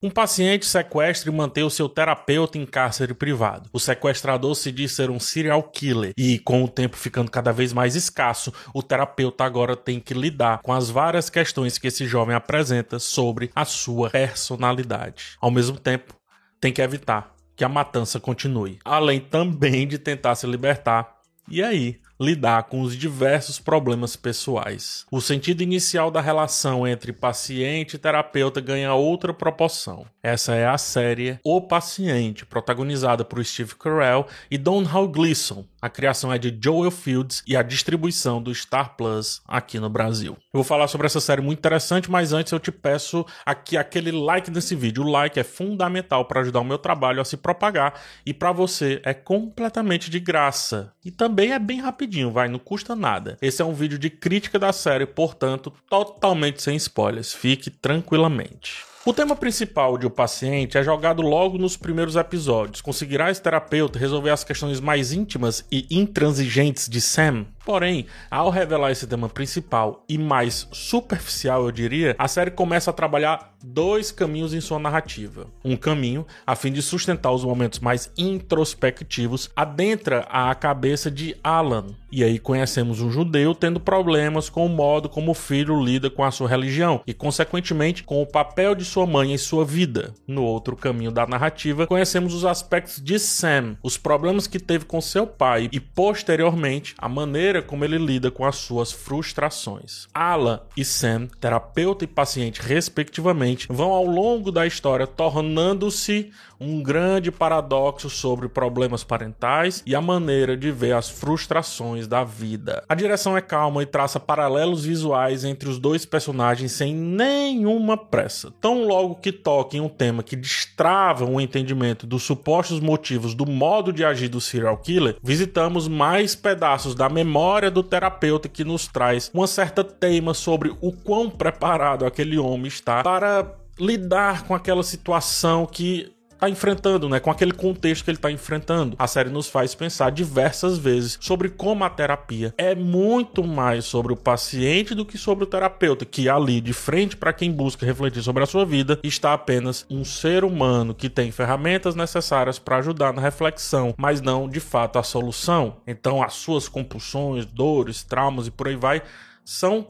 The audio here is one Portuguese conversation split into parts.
Um paciente sequestra e mantém o seu terapeuta em cárcere privado. O sequestrador se diz ser um serial killer e, com o tempo ficando cada vez mais escasso, o terapeuta agora tem que lidar com as várias questões que esse jovem apresenta sobre a sua personalidade. Ao mesmo tempo, tem que evitar que a matança continue, além também de tentar se libertar. E aí, lidar com os diversos problemas pessoais. O sentido inicial da relação entre paciente e terapeuta ganha outra proporção. Essa é a série O Paciente, protagonizada por Steve Carell e Don Hal Gleason. A criação é de Joel Fields e a distribuição do Star Plus aqui no Brasil. Eu vou falar sobre essa série muito interessante, mas antes eu te peço aqui aquele like nesse vídeo. O like é fundamental para ajudar o meu trabalho a se propagar e para você é completamente de graça. E também é bem rapidinho vai, não custa nada. Esse é um vídeo de crítica da série, portanto, totalmente sem spoilers. Fique tranquilamente. O tema principal de O Paciente é jogado logo nos primeiros episódios. Conseguirá esse terapeuta resolver as questões mais íntimas e intransigentes de Sam? Porém, ao revelar esse tema principal e mais superficial, eu diria, a série começa a trabalhar dois caminhos em sua narrativa. Um caminho, a fim de sustentar os momentos mais introspectivos, adentra a cabeça de Alan. E aí conhecemos um judeu tendo problemas com o modo como o filho lida com a sua religião e, consequentemente, com o papel de sua mãe em sua vida. No outro caminho da narrativa, conhecemos os aspectos de Sam, os problemas que teve com seu pai e, posteriormente, a maneira maneira como ele lida com as suas frustrações. Alan e Sam, terapeuta e paciente respectivamente, vão ao longo da história tornando-se um grande paradoxo sobre problemas parentais e a maneira de ver as frustrações da vida. A direção é calma e traça paralelos visuais entre os dois personagens sem nenhuma pressa. Tão logo que toca em um tema que destrava o entendimento dos supostos motivos do modo de agir do serial killer, visitamos mais pedaços da memória memória do terapeuta que nos traz uma certa teima sobre o quão preparado aquele homem está para lidar com aquela situação que está enfrentando, né? Com aquele contexto que ele está enfrentando. A série nos faz pensar diversas vezes sobre como a terapia é muito mais sobre o paciente do que sobre o terapeuta, que ali de frente para quem busca refletir sobre a sua vida está apenas um ser humano que tem ferramentas necessárias para ajudar na reflexão, mas não de fato a solução. Então as suas compulsões, dores, traumas e por aí vai são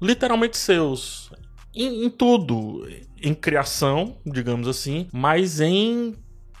literalmente seus em, em tudo, em criação, digamos assim, mas em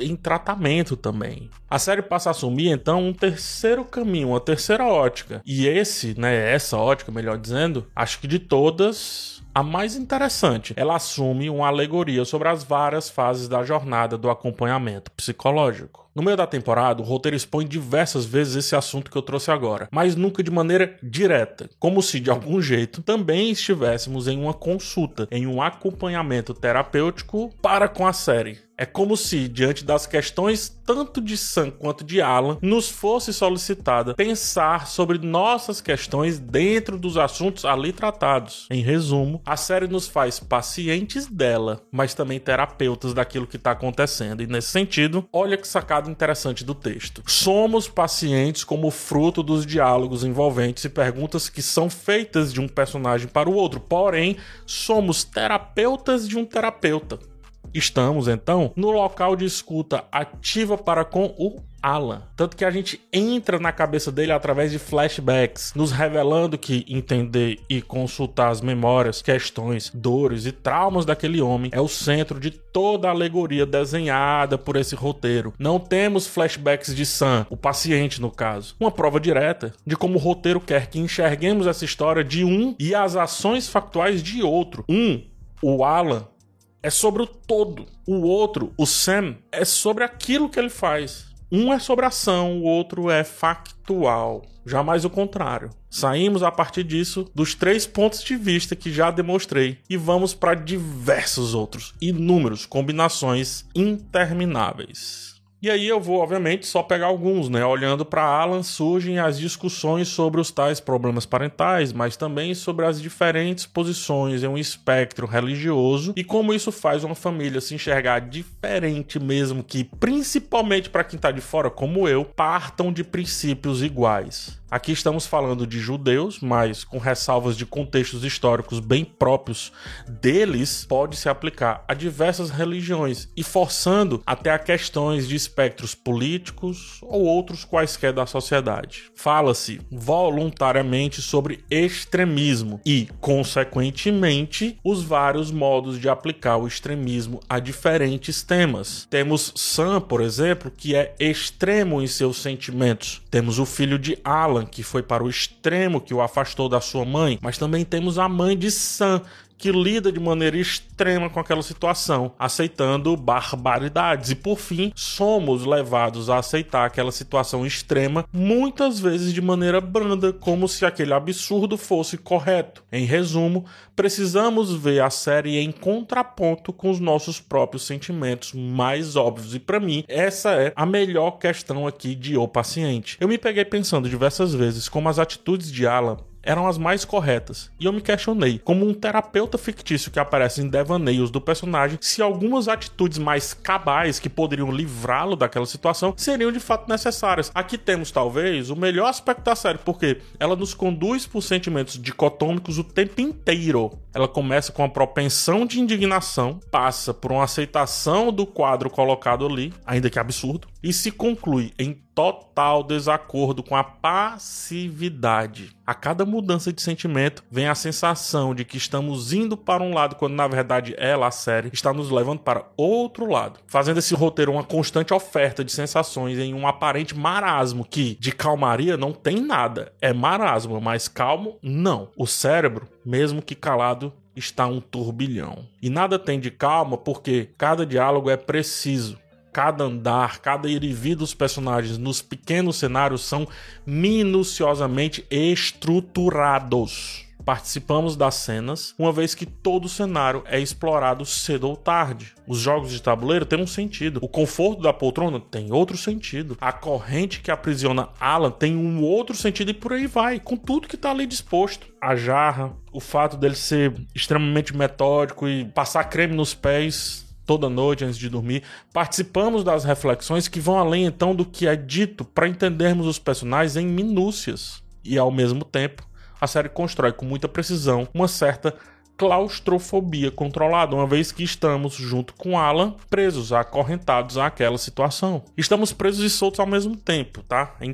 em tratamento também. A série passa a assumir então um terceiro caminho, uma terceira ótica. E esse, né, essa ótica, melhor dizendo, acho que de todas a mais interessante. Ela assume uma alegoria sobre as várias fases da jornada do acompanhamento psicológico. No meio da temporada, o roteiro expõe diversas vezes esse assunto que eu trouxe agora, mas nunca de maneira direta, como se de algum jeito também estivéssemos em uma consulta, em um acompanhamento terapêutico para com a série. É como se, diante das questões tanto de Sam quanto de Alan, nos fosse solicitada pensar sobre nossas questões dentro dos assuntos ali tratados. Em resumo, a série nos faz pacientes dela, mas também terapeutas daquilo que está acontecendo. E nesse sentido, olha que sacada interessante do texto. Somos pacientes como fruto dos diálogos envolventes e perguntas que são feitas de um personagem para o outro, porém, somos terapeutas de um terapeuta. Estamos, então, no local de escuta ativa para com o Alan. Tanto que a gente entra na cabeça dele através de flashbacks, nos revelando que entender e consultar as memórias, questões, dores e traumas daquele homem é o centro de toda a alegoria desenhada por esse roteiro. Não temos flashbacks de Sam, o paciente no caso. Uma prova direta de como o roteiro quer que enxerguemos essa história de um e as ações factuais de outro. Um, o Alan, é sobre o todo. O outro, o Sam, é sobre aquilo que ele faz. Um é sobre ação, o outro é factual. Jamais o contrário. Saímos a partir disso dos três pontos de vista que já demonstrei e vamos para diversos outros, inúmeros combinações intermináveis. E aí eu vou, obviamente, só pegar alguns, né? Olhando para Alan, surgem as discussões sobre os tais problemas parentais, mas também sobre as diferentes posições em um espectro religioso e como isso faz uma família se enxergar diferente mesmo que, principalmente para quem tá de fora como eu, partam de princípios iguais. Aqui estamos falando de judeus, mas com ressalvas de contextos históricos bem próprios deles, pode se aplicar a diversas religiões e forçando até a questões de espectros políticos ou outros quaisquer da sociedade. Fala-se voluntariamente sobre extremismo e, consequentemente, os vários modos de aplicar o extremismo a diferentes temas. Temos Sam, por exemplo, que é extremo em seus sentimentos. Temos o filho de Alan, que foi para o extremo que o afastou da sua mãe, mas também temos a mãe de Sam, que lida de maneira extrema com aquela situação, aceitando barbaridades. E por fim, somos levados a aceitar aquela situação extrema, muitas vezes de maneira branda, como se aquele absurdo fosse correto. Em resumo, precisamos ver a série em contraponto com os nossos próprios sentimentos mais óbvios. E para mim, essa é a melhor questão aqui de O Paciente. Eu me peguei pensando diversas vezes como as atitudes de Alan eram as mais corretas. E eu me questionei, como um terapeuta fictício que aparece em devaneios do personagem, se algumas atitudes mais cabais que poderiam livrá-lo daquela situação seriam de fato necessárias. Aqui temos talvez o melhor aspecto da série, porque ela nos conduz por sentimentos dicotômicos o tempo inteiro. Ela começa com a propensão de indignação, passa por uma aceitação do quadro colocado ali, ainda que absurdo, e se conclui em total desacordo com a passividade. A cada mudança de sentimento vem a sensação de que estamos indo para um lado quando na verdade ela, a série, está nos levando para outro lado, fazendo esse roteiro uma constante oferta de sensações em um aparente marasmo que de calmaria não tem nada. É marasmo, mas calmo não. O cérebro, mesmo que calado, está um turbilhão. E nada tem de calma porque cada diálogo é preciso cada andar, cada ir e vir dos personagens nos pequenos cenários são minuciosamente estruturados. Participamos das cenas, uma vez que todo o cenário é explorado cedo ou tarde. Os jogos de tabuleiro têm um sentido, o conforto da poltrona tem outro sentido, a corrente que aprisiona Alan tem um outro sentido e por aí vai, com tudo que está ali disposto. A jarra, o fato dele ser extremamente metódico e passar creme nos pés toda noite antes de dormir, participamos das reflexões que vão além então do que é dito para entendermos os personagens em minúcias. E ao mesmo tempo, a série constrói com muita precisão uma certa claustrofobia controlada, uma vez que estamos, junto com Alan, presos, acorrentados àquela situação. Estamos presos e soltos ao mesmo tempo, tá? É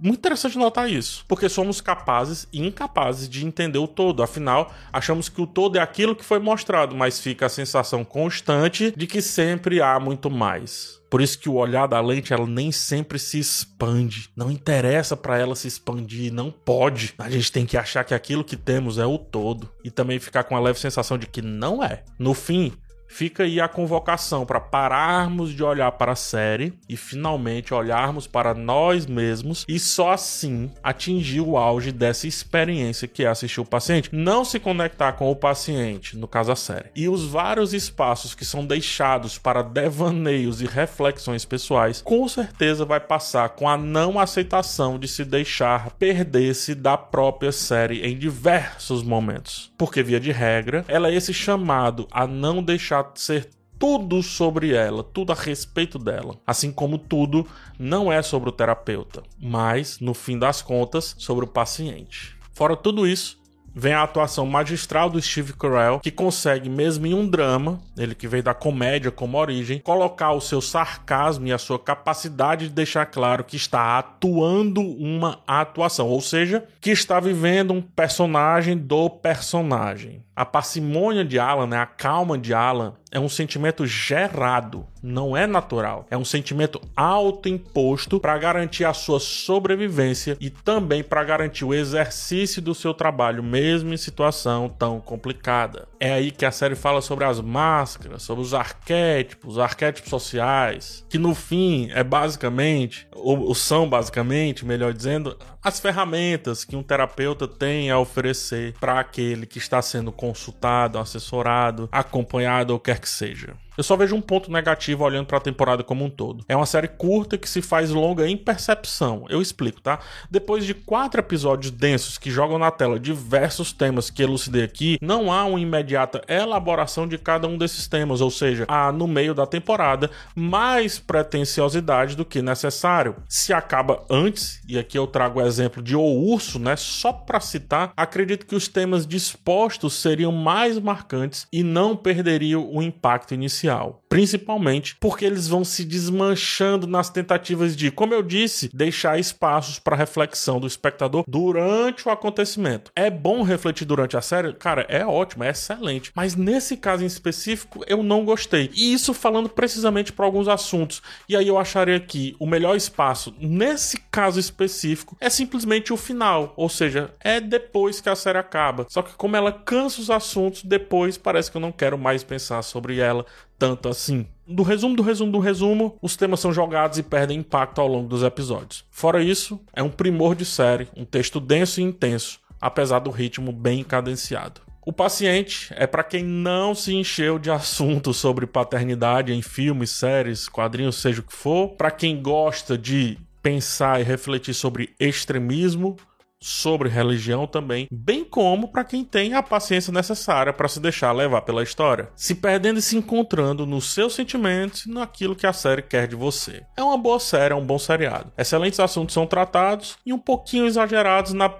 muito interessante notar isso, porque somos capazes e incapazes de entender o todo. Afinal, achamos que o todo é aquilo que foi mostrado, mas fica a sensação constante de que sempre há muito mais. Por isso que o olhar da lente ela nem sempre se expande. Não interessa para ela se expandir, não pode. A gente tem que achar que aquilo que temos é o todo e também ficar com a leve sensação de que não é. No fim, Fica aí a convocação para pararmos de olhar para a série e finalmente olharmos para nós mesmos e só assim atingir o auge dessa experiência que é assistir o paciente. Não se conectar com o paciente, no caso a série. E os vários espaços que são deixados para devaneios e reflexões pessoais, com certeza vai passar com a não aceitação de se deixar perder-se da própria série em diversos momentos. Porque, via de regra, ela é esse chamado a não deixar ser tudo sobre ela, tudo a respeito dela. Assim como tudo não é sobre o terapeuta, mas, no fim das contas, sobre o paciente. Fora tudo isso, vem a atuação magistral do Steve Carell, que consegue, mesmo em um drama, ele que veio da comédia como origem, colocar o seu sarcasmo e a sua capacidade de deixar claro que está atuando uma atuação, ou seja, que está vivendo um personagem do personagem. A parcimônia de Alan, né, a calma de Alan, é um sentimento gerado, não é natural. É um sentimento autoimposto para garantir a sua sobrevivência e também para garantir o exercício do seu trabalho, mesmo em situação tão complicada. É aí que a série fala sobre as máscaras, sobre os arquétipos, os arquétipos sociais, que no fim é basicamente, ou são basicamente, melhor dizendo, as ferramentas que um terapeuta tem a oferecer para aquele que está sendo consultado, assessorado, acompanhado ou quer que seja. Eu só vejo um ponto negativo olhando para a temporada como um todo. É uma série curta que se faz longa em percepção. Eu explico, tá? Depois de quatro episódios densos que jogam na tela diversos temas que elucidei aqui, não há uma imediata elaboração de cada um desses temas, ou seja, há no meio da temporada mais pretensiosidade do que necessário. Se acaba antes, e aqui eu trago o exemplo de O Urso, né? Só para citar, acredito que os temas dispostos seriam mais marcantes e não perderiam o impacto inicial. Principalmente porque eles vão se desmanchando nas tentativas de, como eu disse, deixar espaços para reflexão do espectador durante o acontecimento. É bom refletir durante a série? Cara, é ótimo, é excelente. Mas nesse caso em específico, eu não gostei. E isso falando precisamente para alguns assuntos. E aí eu acharia que o melhor espaço, nesse caso específico, é simplesmente o final. Ou seja, é depois que a série acaba. Só que como ela cansa os assuntos, depois parece que eu não quero mais pensar sobre ela tanto assim. Do resumo do resumo do resumo, os temas são jogados e perdem impacto ao longo dos episódios. Fora isso, é um primor de série, um texto denso e intenso, apesar do ritmo bem cadenciado. O paciente é para quem não se encheu de assuntos sobre paternidade em filmes, séries, quadrinhos, seja o que for, para quem gosta de pensar e refletir sobre extremismo, sobre religião também, bem como para quem tem a paciência necessária para se deixar levar pela história, se perdendo e se encontrando nos seus sentimentos e naquilo que a série quer de você. É uma boa série, é um bom seriado. Excelentes assuntos são tratados e um pouquinho exagerados na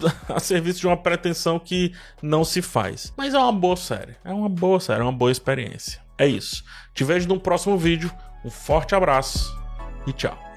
a serviço de uma pretensão que não se faz. Mas é uma boa série, é uma boa série, é uma boa experiência. É isso. Te vejo no próximo vídeo. Um forte abraço e tchau.